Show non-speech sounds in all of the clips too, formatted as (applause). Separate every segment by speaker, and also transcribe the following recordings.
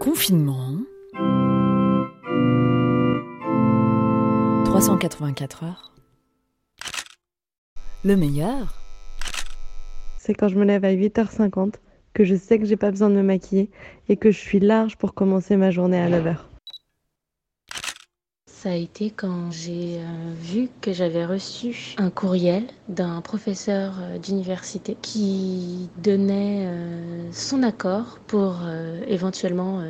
Speaker 1: Confinement. 384 heures. Le meilleur
Speaker 2: C'est quand je me lève à 8h50, que je sais que j'ai pas besoin de me maquiller et que je suis large pour commencer ma journée à 9h.
Speaker 3: Ça a été quand j'ai euh, vu que j'avais reçu un courriel d'un professeur euh, d'université qui donnait euh, son accord pour éventuellement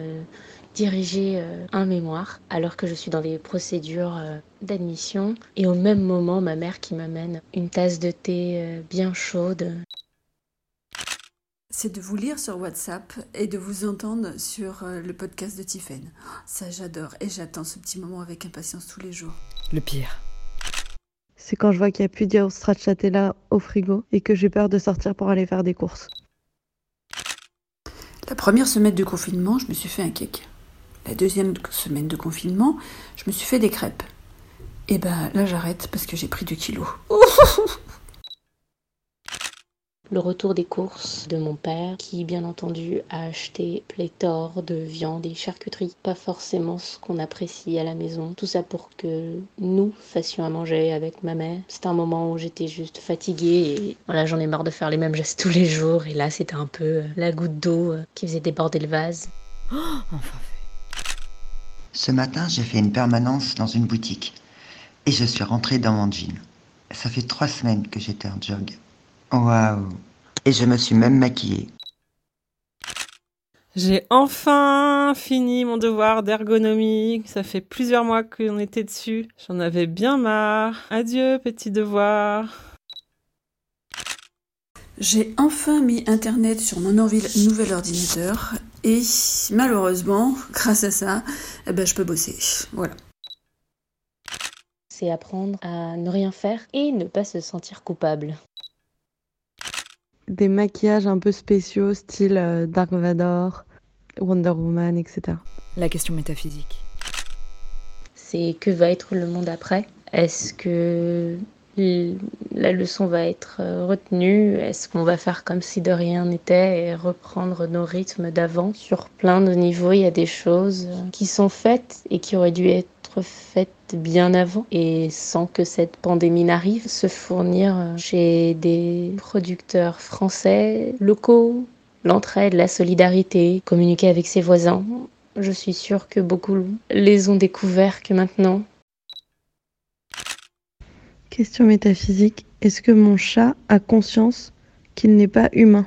Speaker 3: diriger un mémoire alors que je suis dans les procédures d'admission. Et au même moment, ma mère qui m'amène une tasse de thé bien chaude
Speaker 4: c'est de vous lire sur WhatsApp et de vous entendre sur euh, le podcast de Tiffen. Ça, j'adore et j'attends ce petit moment avec impatience tous les jours.
Speaker 1: Le pire.
Speaker 2: C'est quand je vois qu'il n'y a plus de stracciatella au frigo et que j'ai peur de sortir pour aller faire des courses.
Speaker 4: La première semaine de confinement, je me suis fait un cake. La deuxième semaine de confinement, je me suis fait des crêpes. Et ben là, j'arrête parce que j'ai pris du kilo. (laughs)
Speaker 3: le retour des courses de mon père qui bien entendu a acheté pléthore de viande et charcuterie pas forcément ce qu'on apprécie à la maison. Tout ça pour que nous fassions à manger avec ma mère. C'était un moment où j'étais juste fatiguée et voilà j'en ai marre de faire les mêmes gestes tous les jours. Et là c'était un peu euh, la goutte d'eau euh, qui faisait déborder le vase. Oh, enfin
Speaker 5: ce matin j'ai fait une permanence dans une boutique. Et je suis rentrée dans mon jean. Ça fait trois semaines que j'étais en jog Waouh Et je me suis même maquillée.
Speaker 6: J'ai enfin fini mon devoir d'ergonomie. Ça fait plusieurs mois qu'on était dessus. J'en avais bien marre. Adieu, petit devoir.
Speaker 4: J'ai enfin mis Internet sur mon nouvel ordinateur et malheureusement, grâce à ça, eh ben, je peux bosser. Voilà.
Speaker 3: C'est apprendre à ne rien faire et ne pas se sentir coupable
Speaker 2: des maquillages un peu spéciaux, style euh, Dark Vador, Wonder Woman, etc.
Speaker 1: La question métaphysique.
Speaker 3: C'est que va être le monde après? Est-ce que la leçon va être euh, retenue? Est-ce qu'on va faire comme si de rien n'était et reprendre nos rythmes d'avant? Sur plein de niveaux, il y a des choses qui sont faites et qui auraient dû faites bien avant et sans que cette pandémie n'arrive, se fournir chez des producteurs français, locaux, l'entraide, la solidarité, communiquer avec ses voisins. Je suis sûre que beaucoup les ont découverts que maintenant.
Speaker 2: Question métaphysique, est-ce que mon chat a conscience qu'il n'est pas humain?